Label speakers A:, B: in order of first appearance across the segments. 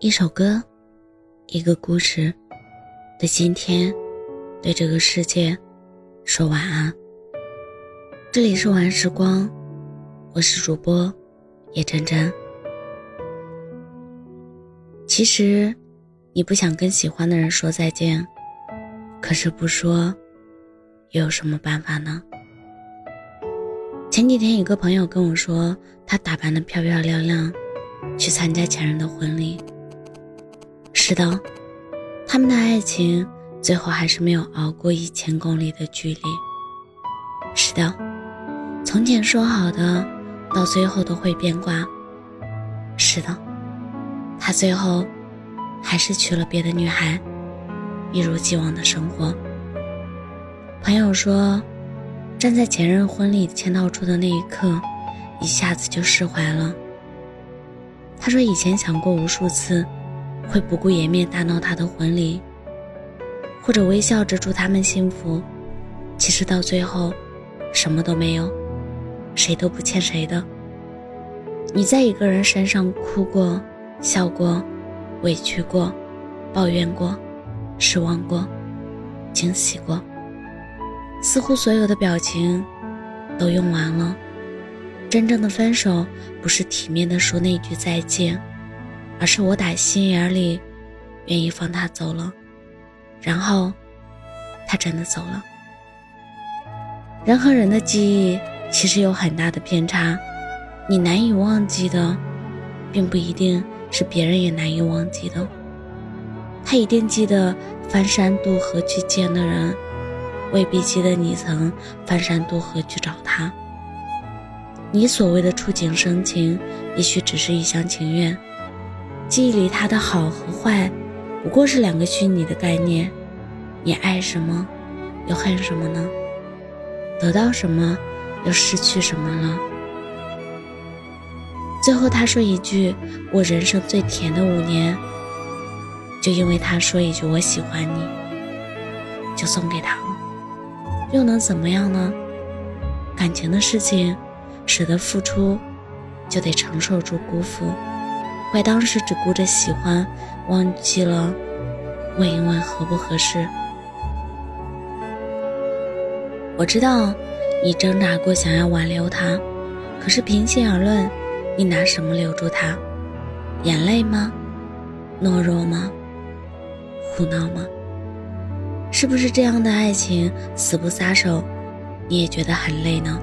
A: 一首歌，一个故事，对今天，对这个世界，说晚安。这里是晚安时光，我是主播叶真真。其实，你不想跟喜欢的人说再见，可是不说，又有什么办法呢？前几天，一个朋友跟我说，他打扮的漂漂亮亮，去参加前任的婚礼。是的，他们的爱情最后还是没有熬过一千公里的距离。是的，从前说好的，到最后都会变卦。是的，他最后还是娶了别的女孩，一如既往的生活。朋友说，站在前任婚礼签到处的那一刻，一下子就释怀了。他说，以前想过无数次。会不顾颜面大闹他的婚礼，或者微笑着祝他们幸福，其实到最后，什么都没有，谁都不欠谁的。你在一个人身上哭过、笑过、委屈过、抱怨过、失望过、惊喜过，似乎所有的表情都用完了。真正的分手，不是体面的说那句再见。而是我打心眼里愿意放他走了，然后他真的走了。人和人的记忆其实有很大的偏差，你难以忘记的，并不一定是别人也难以忘记的。他一定记得翻山渡河去见的人，未必记得你曾翻山渡河去找他。你所谓的触景生情，也许只是一厢情愿。记忆里他的好和坏，不过是两个虚拟的概念。你爱什么，又恨什么呢？得到什么，又失去什么了？最后他说一句：“我人生最甜的五年。”就因为他说一句“我喜欢你”，就送给他了。又能怎么样呢？感情的事情，舍得付出，就得承受住辜负。怪当时只顾着喜欢，忘记了问一问合不合适。我知道你挣扎过想要挽留他，可是平心而论，你拿什么留住他？眼泪吗？懦弱吗？胡闹吗？是不是这样的爱情死不撒手，你也觉得很累呢？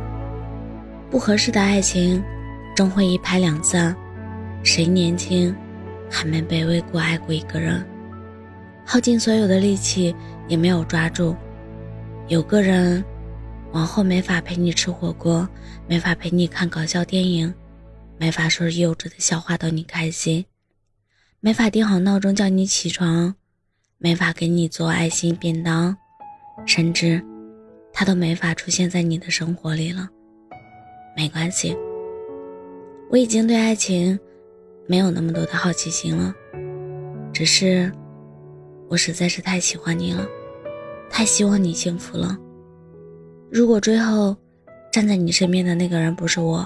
A: 不合适的爱情，终会一拍两散。谁年轻，还没卑微过爱过一个人，耗尽所有的力气也没有抓住。有个人，往后没法陪你吃火锅，没法陪你看搞笑电影，没法说幼稚的笑话逗你开心，没法定好闹钟叫你起床，没法给你做爱心便当，甚至，他都没法出现在你的生活里了。没关系，我已经对爱情。没有那么多的好奇心了，只是我实在是太喜欢你了，太希望你幸福了。如果最后站在你身边的那个人不是我，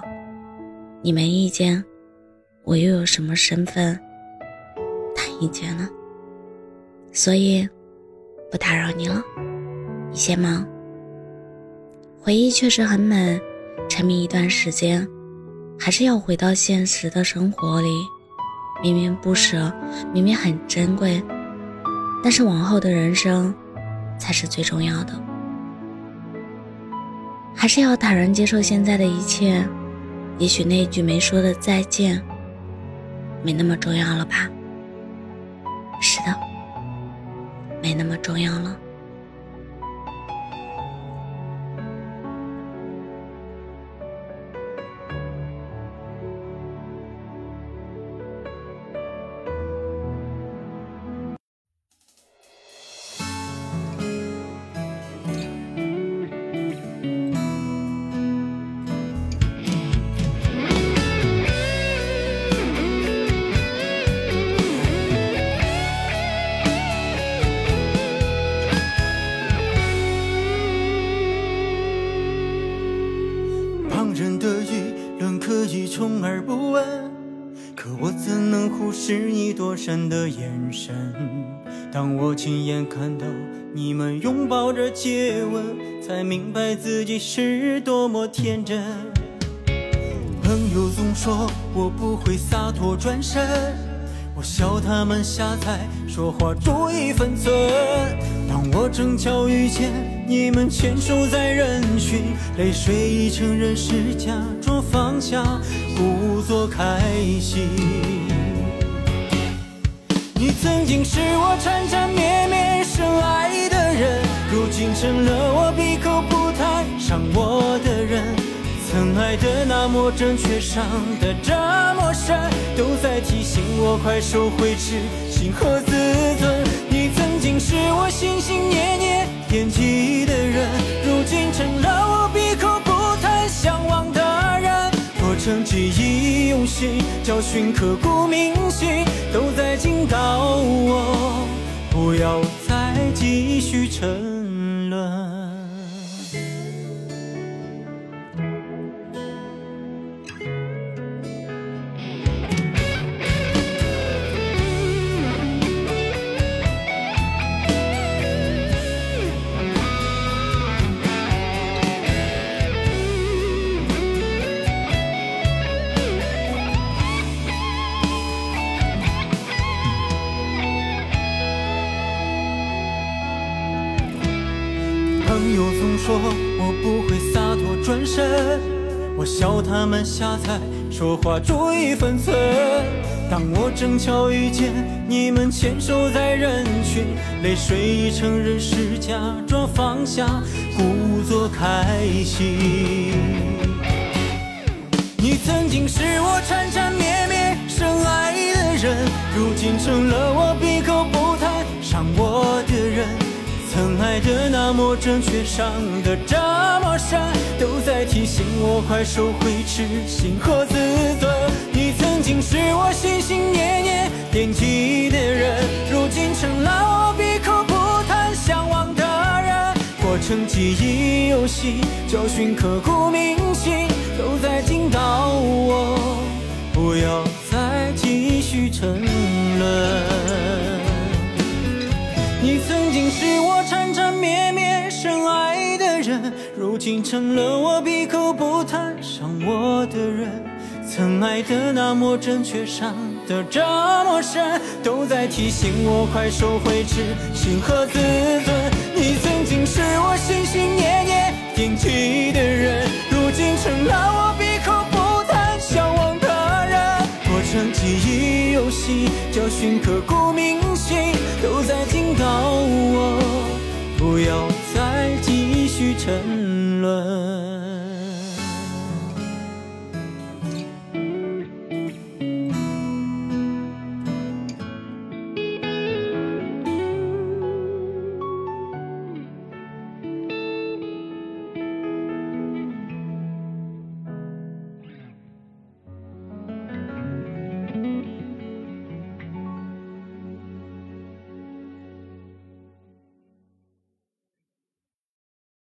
A: 你没意见，我又有什么身份谈意见呢？所以不打扰你了，你先忙。回忆确实很美，沉迷一段时间。还是要回到现实的生活里，明明不舍，明明很珍贵，但是往后的人生才是最重要的。还是要坦然接受现在的一切，也许那句没说的再见，没那么重要了吧？是的，没那么重要了。
B: 闪的眼神。当我亲眼看到你们拥抱着接吻，才明白自己是多么天真。朋友总说我不会洒脱转身，我笑他们瞎猜，说话注意分寸。当我正巧遇见你们牵手在人群，泪水已成人是，假装放下，故作开心。你曾经是我缠缠绵绵深爱的人，如今成了我闭口不谈伤我的人。曾爱的那么真，却伤的这么深，都在提醒我快收回痴心和自尊。你曾经是我心心念念惦记的人，如今成了我闭口不谈向往的。记忆用心，教训刻骨铭心，都在警告我，不要再继续沉沦。朋友总说我不会洒脱转身，我笑他们瞎猜，说话注意分寸。当我正巧遇见你们牵手在人群，泪水已成人是，假装放下，故作开心。你曾经是我缠缠绵绵深爱的人，如今成了我闭口不谈伤我曾爱的那么真，却伤得这么深，都在提醒我快收回痴心和自尊。你曾经是我心心念念惦记的人，如今成了我闭口不谈向往的人。过程记忆犹新，教训刻骨铭心，都在警告我不要再继续沉沦。你曾是我缠缠绵绵深爱的人，如今成了我闭口不谈伤我的人。曾爱的那么真，却伤得这么深，都在提醒我快收回痴心和自尊。你曾经是我心心念念惦记的人，如今成了我闭口不谈向往的人。过程记忆犹新，教训刻骨铭 ฉัน